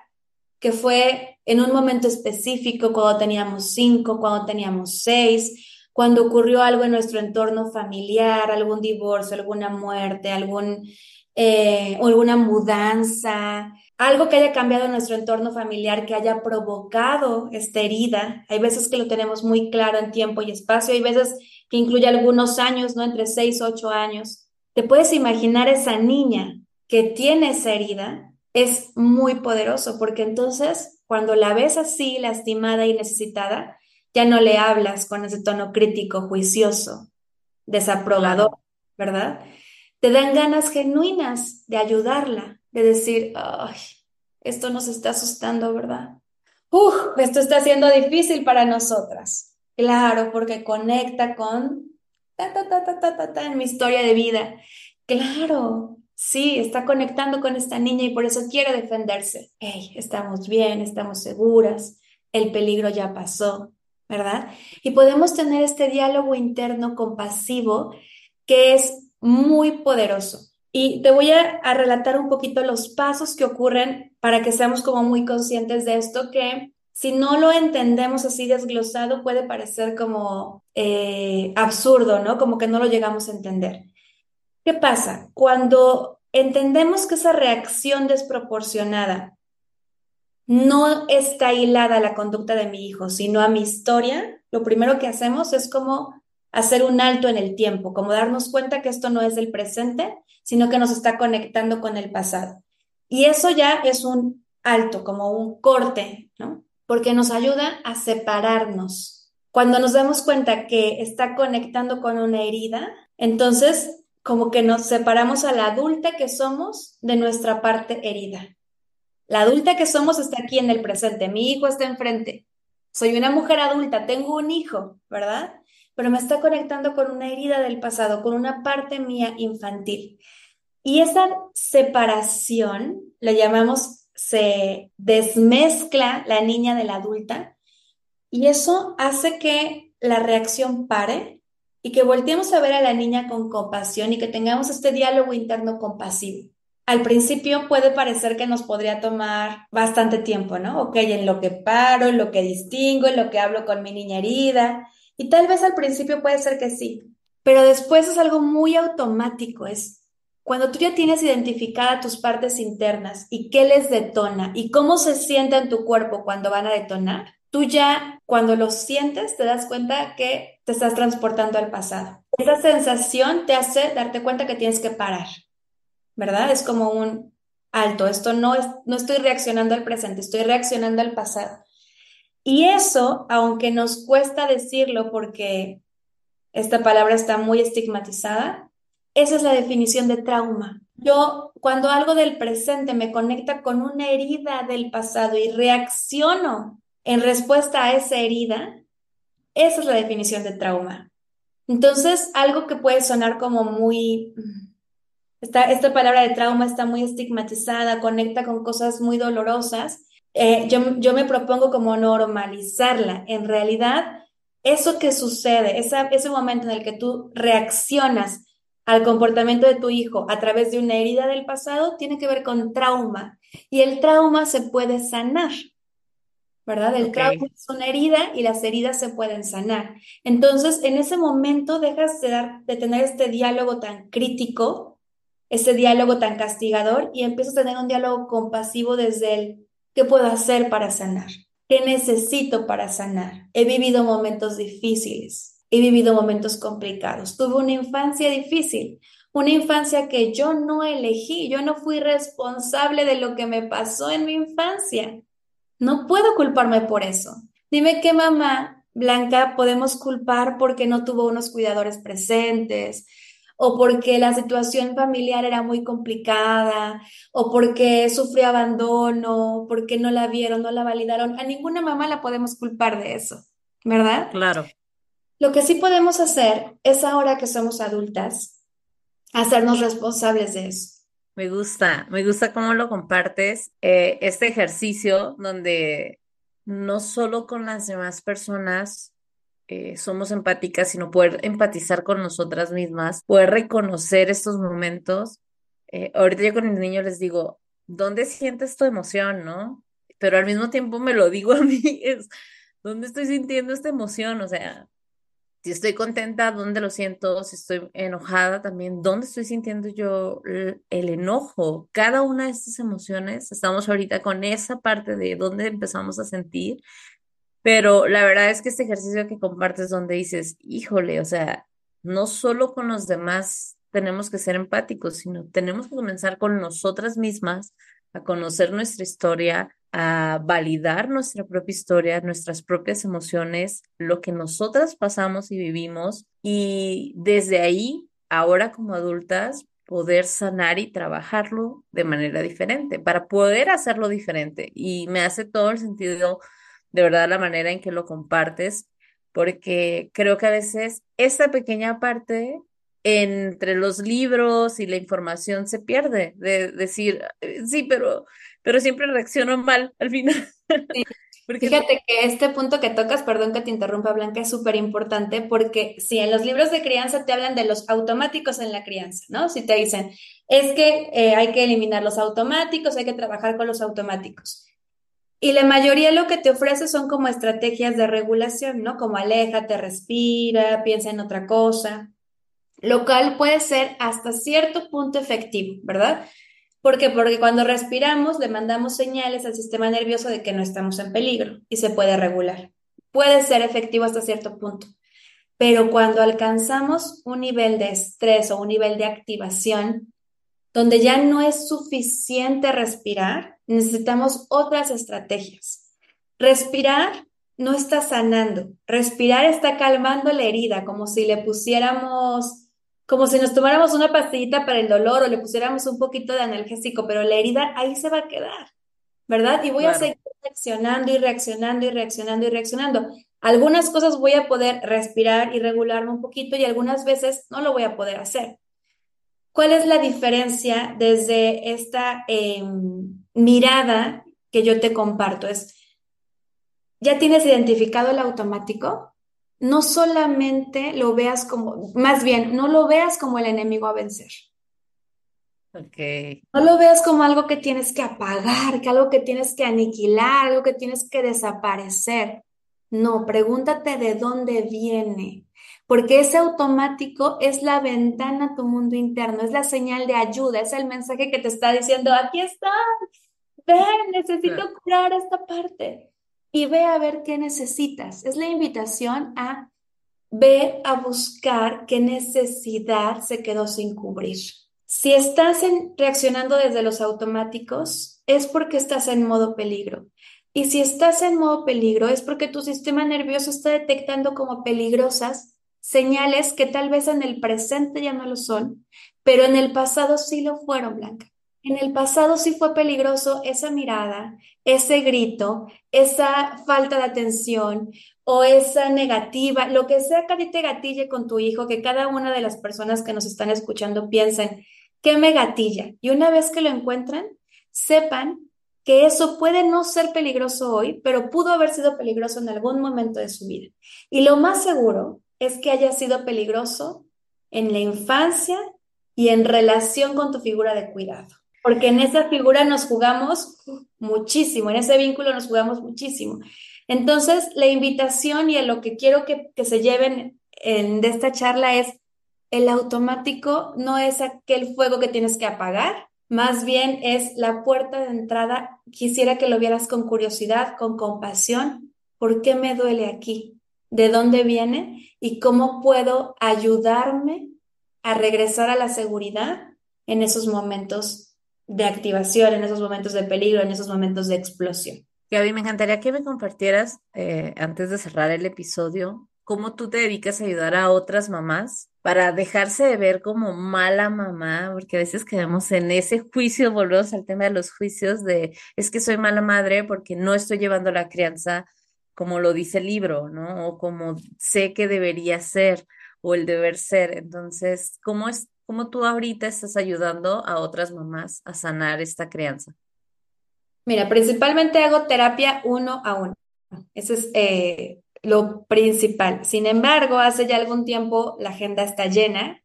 que fue en un momento específico, cuando teníamos cinco, cuando teníamos seis, cuando ocurrió algo en nuestro entorno familiar, algún divorcio, alguna muerte, algún, eh, alguna mudanza, algo que haya cambiado en nuestro entorno familiar, que haya provocado esta herida. Hay veces que lo tenemos muy claro en tiempo y espacio, hay veces que incluye algunos años, ¿no? Entre seis, ocho años. ¿Te puedes imaginar esa niña que tiene esa herida? Es muy poderoso, porque entonces cuando la ves así, lastimada y necesitada, ya no le hablas con ese tono crítico, juicioso, desaprobador, ¿verdad? Te dan ganas genuinas de ayudarla, de decir, ay, esto nos está asustando, ¿verdad? Uf, esto está siendo difícil para nosotras. Claro, porque conecta con ta, ta, ta, ta, ta, ta, en mi historia de vida. Claro, sí, está conectando con esta niña y por eso quiere defenderse. Hey, estamos bien, estamos seguras, el peligro ya pasó, ¿verdad? Y podemos tener este diálogo interno compasivo que es muy poderoso. Y te voy a, relatar un poquito los pasos que ocurren para que seamos como muy conscientes de esto, que si no lo entendemos así desglosado puede parecer como eh, absurdo, ¿no? Como que no lo llegamos a entender. ¿Qué pasa? Cuando entendemos que esa reacción desproporcionada no está hilada la conducta de mi hijo, sino a mi historia, lo primero que hacemos es como hacer un alto en el tiempo, como darnos cuenta que esto no es del presente, sino que nos está conectando con el pasado. Y eso ya es un alto, como un corte, ¿no? Porque nos ayuda a separarnos. Cuando nos damos cuenta que está conectando con una herida, entonces como que nos separamos a la adulta que somos de nuestra parte herida. La adulta que somos está aquí en el presente, mi hijo está enfrente, soy una mujer adulta, tengo un hijo, ¿verdad? pero me está conectando con una herida del pasado, con una parte mía infantil. Y esa separación, la llamamos, se desmezcla la niña de la adulta y eso hace que la reacción pare y que volteemos a ver a la niña con compasión y que tengamos este diálogo interno compasivo. Al principio puede parecer que nos podría tomar bastante tiempo, ¿no? Ok, en lo que paro, en lo que distingo, en lo que hablo con mi niña herida, y tal vez al principio puede ser que sí, pero después es algo muy automático, es cuando tú ya tienes identificada tus partes internas y qué les detona y cómo se siente en tu cuerpo cuando van a detonar, tú ya cuando lo sientes te das cuenta que te estás transportando al pasado. Esa sensación te hace darte cuenta que tienes que parar, ¿verdad? Es como un alto, esto no es, no estoy reaccionando al presente, estoy reaccionando al pasado. Y eso, aunque nos cuesta decirlo porque esta palabra está muy estigmatizada, esa es la definición de trauma. Yo, cuando algo del presente me conecta con una herida del pasado y reacciono en respuesta a esa herida, esa es la definición de trauma. Entonces, algo que puede sonar como muy... Esta, esta palabra de trauma está muy estigmatizada, conecta con cosas muy dolorosas, eh, yo, me propongo como normalizarla. En realidad, eso que sucede, ese momento en el que tú reaccionas al comportamiento de tu hijo a través de una herida del pasado, tiene que ver con trauma. Y el trauma se puede sanar, ¿verdad? El trauma es una herida y las heridas se pueden sanar. Entonces, en ese momento dejas de, dar, de tener este diálogo tan crítico, ese diálogo tan castigador y empiezas a tener un diálogo compasivo desde el ¿Qué puedo hacer para sanar? ¿Qué necesito para sanar? He vivido momentos difíciles, he vivido momentos complicados, tuve una infancia difícil, una infancia que yo no elegí, yo no fui responsable de lo que me pasó en mi infancia. No puedo culparme por eso, Dime qué mamá, Blanca, podemos culpar porque no tuvo unos cuidadores presentes, o porque la situación familiar era muy complicada, o porque sufrió abandono, porque no la vieron, no la validaron. A ninguna mamá la podemos culpar de eso, ¿verdad? Claro. Lo que sí podemos hacer es ahora que somos adultas, hacernos responsables de eso. Me gusta, me gusta cómo lo compartes, eh, este ejercicio donde no solo con las demás personas eh, somos empáticas, sino poder empatizar con nosotras mismas, poder reconocer estos momentos. Eh, ahorita yo con el niño les digo, ¿dónde sientes tu emoción, no? Pero al mismo tiempo me lo digo a mí, es, ¿dónde estoy sintiendo esta emoción? O sea, si estoy contenta, ¿dónde lo siento? Si estoy enojada también, ¿dónde estoy sintiendo yo el, enojo? Cada una de estas emociones, estamos ahorita con esa parte de dónde empezamos a sentir, pero la verdad es que este ejercicio que compartes donde dices, híjole, o sea, no solo con los demás tenemos que ser empáticos, sino tenemos que comenzar con nosotras mismas a conocer nuestra historia, a validar nuestra propia historia, nuestras propias emociones, lo que nosotras pasamos y vivimos y desde ahí, ahora como adultas, poder sanar y trabajarlo de manera diferente, para poder hacerlo diferente. Y me hace todo el sentido, de verdad, la manera en que lo compartes, porque creo que a veces esta pequeña parte entre los libros y la información se pierde, de decir, sí, pero pero siempre reacciono mal al final. Fíjate que este punto que tocas, perdón que te interrumpa Blanca, es súper importante porque si en los libros de crianza te hablan de los automáticos en la crianza, ¿no? Si te dicen, es que eh, hay que eliminar los automáticos, hay que trabajar con los automáticos. Y la mayoría lo que te ofrece son como estrategias de regulación, ¿no? Como aléjate, respira, piensa en otra cosa. Lo cual puede ser hasta cierto punto efectivo, ¿verdad? ¿Por? Porque cuando respiramos le mandamos señales al sistema nervioso de que no estamos en peligro y se puede regular. Puede ser efectivo hasta cierto punto, pero cuando alcanzamos un nivel de estrés o un nivel de activación donde ya no es suficiente respirar, necesitamos otras estrategias. Respirar no está sanando, respirar está calmando la herida, como si le pusiéramos como si nos tomáramos una pastillita para el dolor o le pusiéramos un poquito de analgésico, pero la herida ahí se va a quedar, ¿verdad? Y voy a seguir reaccionando y reaccionando y reaccionando y reaccionando. Algunas cosas voy a poder respirar y regularme un poquito y algunas veces no lo voy a poder hacer. ¿Cuál es la diferencia desde esta em, mirada que yo te comparto? Es, ¿ya tienes identificado el automático? no solamente lo veas como, más bien, no lo veas como el enemigo a vencer. Okay. No lo veas como algo que tienes que apagar, que algo que tienes que aniquilar, algo que tienes que desaparecer. No, pregúntate de dónde viene, porque ese automático es la ventana a tu mundo interno, es la señal de ayuda, es el mensaje que te está diciendo, aquí está, ven, necesito curar esta parte y ve a ver qué necesitas. Es la invitación a ve a buscar qué necesidad se quedó sin cubrir. Si estás reaccionando desde los automáticos, es porque estás en modo peligro. Y si estás en modo peligro, es porque tu sistema nervioso está detectando como peligrosas señales que tal vez en el presente ya no lo son, pero en el pasado sí lo fueron, Blanca. En el pasado sí fue peligroso esa mirada, ese grito, esa falta de atención o esa negativa, lo que sea que te gatille con tu hijo, que cada una de las personas que nos están escuchando piensen, ¿qué me gatilla? Y una vez que lo encuentran, sepan que eso puede no ser peligroso hoy, pero pudo haber sido peligroso en algún momento de su vida. Y lo más seguro es que haya sido peligroso en la infancia y en relación con tu figura de cuidado porque en esa figura nos jugamos muchísimo, en ese vínculo nos jugamos muchísimo. Entonces, la invitación y a lo que quiero que, se lleven en, de esta charla es, el automático no es aquel fuego que tienes que apagar, más bien es la puerta de entrada. Quisiera que lo vieras con curiosidad, con compasión. ¿Por qué me duele aquí? ¿De dónde viene? ¿Y cómo puedo ayudarme a regresar a la seguridad en esos momentos de activación, en esos momentos de peligro, en esos momentos de explosión. Gaby, me encantaría que me compartieras, eh, antes de cerrar el episodio, cómo tú te dedicas a ayudar a otras mamás para dejarse de ver como mala mamá, porque a veces quedamos en ese juicio, volvemos al tema de los juicios de es que soy mala madre porque no estoy llevando la crianza como lo dice el libro, ¿no? O como sé que debería ser o el deber ser. Entonces, ¿cómo es, cómo tú ahorita estás ayudando a otras mamás a sanar esta crianza? Mira, principalmente hago terapia uno a uno. Eso es eh, lo principal. Sin embargo, hace ya algún tiempo la agenda está llena,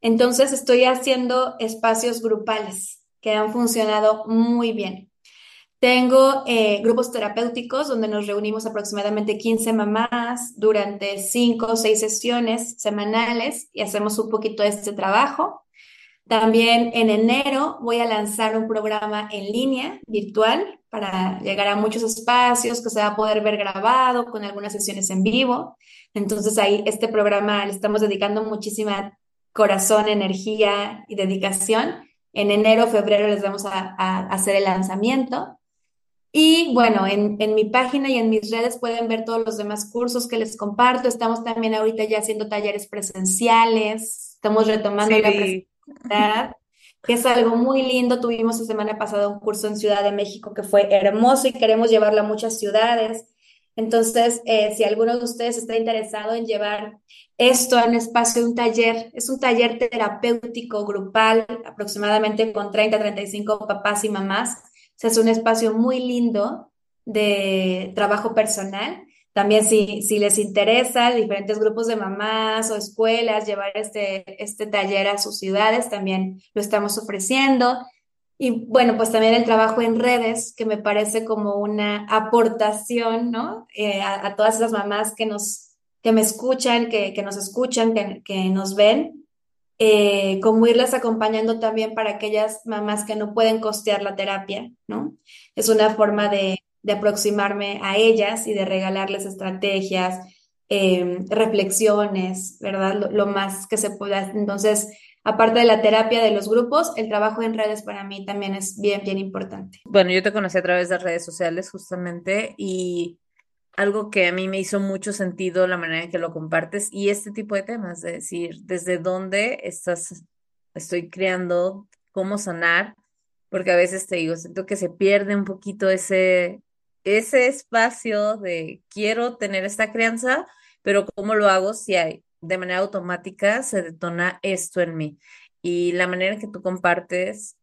entonces estoy haciendo espacios grupales que han funcionado muy bien. Tengo eh, grupos terapéuticos donde nos reunimos aproximadamente 15 mamás durante 5 o 6 sesiones semanales y hacemos un poquito de este trabajo. También en enero voy a lanzar un programa en línea virtual para llegar a muchos espacios que se va a poder ver grabado con algunas sesiones en vivo. Entonces ahí este programa le estamos dedicando muchísima corazón, energía y dedicación. En enero, febrero les vamos a hacer el lanzamiento. Y bueno, en, mi página y en mis redes pueden ver todos los demás cursos que les comparto. Estamos también ahorita ya haciendo talleres presenciales, estamos retomando la presencialidad, que es algo muy lindo. Tuvimos la semana pasada un curso en Ciudad de México que fue hermoso y queremos llevarlo a muchas ciudades. Entonces, eh, si alguno de ustedes está interesado en llevar esto a un espacio, un taller, es un taller terapéutico grupal, aproximadamente con 30, 35 papás y mamás es un espacio muy lindo de trabajo personal. También si, si les interesa diferentes grupos de mamás o escuelas llevar este, este taller a sus ciudades, también lo estamos ofreciendo. Y bueno, pues también el trabajo en redes, que me parece como una aportación, ¿no? Eh, a, todas esas mamás que nos, que me escuchan, que, que nos escuchan, que, que nos ven, eh, como irlas acompañando también para aquellas mamás que no pueden costear la terapia, ¿no? Es una forma de, aproximarme a ellas y de regalarles estrategias, em, reflexiones, ¿verdad? Lo, más que se pueda. Entonces, aparte de la terapia de los grupos, el trabajo en redes para mí también es bien, bien importante. Bueno, yo te conocí a través de redes sociales justamente y algo que a mí me hizo mucho sentido la manera en que lo compartes y este tipo de temas, es decir, desde dónde estás, estoy creando, cómo sanar, porque a veces te digo, siento que se pierde un poquito ese, ese espacio de quiero tener esta crianza, pero ¿cómo lo hago si de manera automática se detona esto en mí? Y la manera en que tú compartes,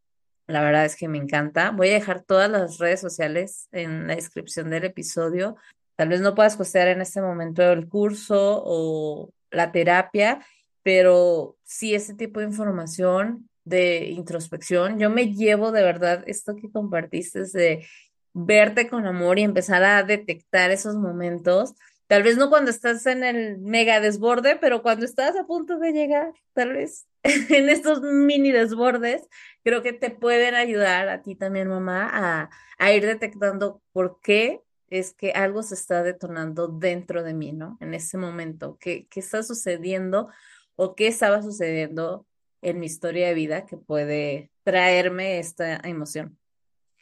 la verdad es que me encanta. Voy a dejar todas las redes sociales en la descripción del episodio Tal vez no puedas costear en este momento el curso o la terapia, pero sí ese tipo de información de introspección, yo me llevo de verdad esto que compartiste de verte con amor y empezar a detectar esos momentos. Tal vez no cuando estás en el mega desborde, pero cuando estás a punto de llegar, tal vez en estos mini desbordes, creo que te pueden ayudar a ti también, mamá, a, a ir detectando por qué es que algo se está detonando dentro de mí, ¿no? En ese momento, ¿qué, qué está sucediendo o qué estaba sucediendo en mi historia de vida que puede traerme esta emoción?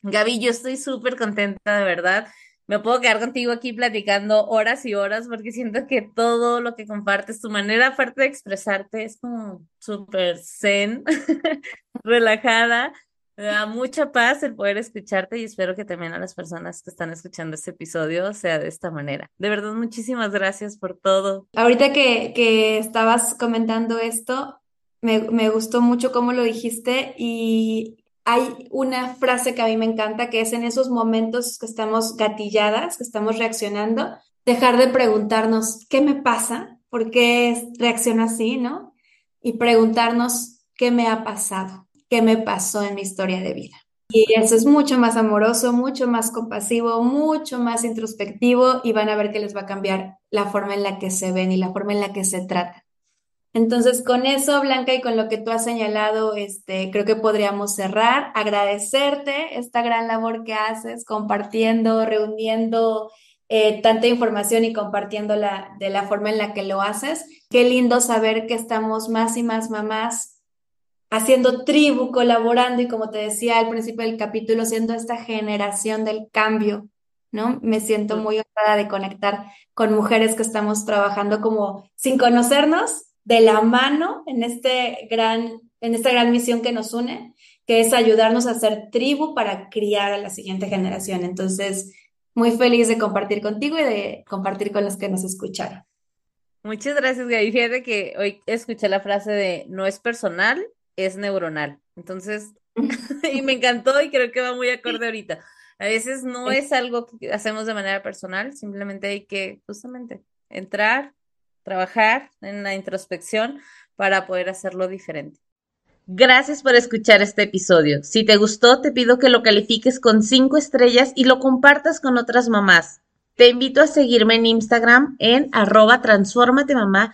Gaby, yo estoy súper contenta, de verdad. Me puedo quedar contigo aquí platicando horas y horas porque siento que todo lo que compartes, tu manera aparte de expresarte es como súper zen, relajada me da mucha paz el poder escucharte y espero que también a las personas que están escuchando este episodio sea de esta manera. De verdad, muchísimas gracias por todo. Ahorita que, que estabas comentando esto, me, me gustó mucho cómo lo dijiste y hay una frase que a mí me encanta, que es en esos momentos que estamos gatilladas, que estamos reaccionando, dejar de preguntarnos, ¿qué me pasa? ¿Por qué reacciona así? ¿No? Y preguntarnos, ¿qué me ha pasado? Qué me pasó en mi historia de vida. Y eso es mucho más amoroso, mucho más compasivo, mucho más introspectivo y van a ver que les va a cambiar la forma en la que se ven y la forma en la que se tratan. Entonces, con eso, Blanca, y con lo que tú has señalado, este, creo que podríamos cerrar, agradecerte esta gran labor que haces, compartiendo, reuniendo eh, tanta información y compartiéndola de la forma en la que lo haces. Qué lindo saber que estamos más y más mamás haciendo tribu, colaborando y como te decía al principio del capítulo, siendo esta generación del cambio ¿no? Me siento muy honrada de conectar con mujeres que estamos trabajando como sin conocernos, de la mano en este gran, en esta gran misión que nos une, que es ayudarnos a hacer tribu para criar a la siguiente generación. Entonces, muy feliz de compartir contigo y de compartir con los que nos escucharon. Muchas gracias, Gaby. Fíjate que hoy escuché la frase de no es personal, es neuronal. Entonces, y me encantó y creo que va muy acorde ahorita. A veces no es algo que hacemos de manera personal, simplemente hay que justamente entrar, trabajar en la introspección para poder hacerlo diferente. Gracias por escuchar este episodio. Si te gustó, te pido que lo califiques con cinco estrellas y lo compartas con otras mamás. Te invito a seguirme en Instagram en arroba mamá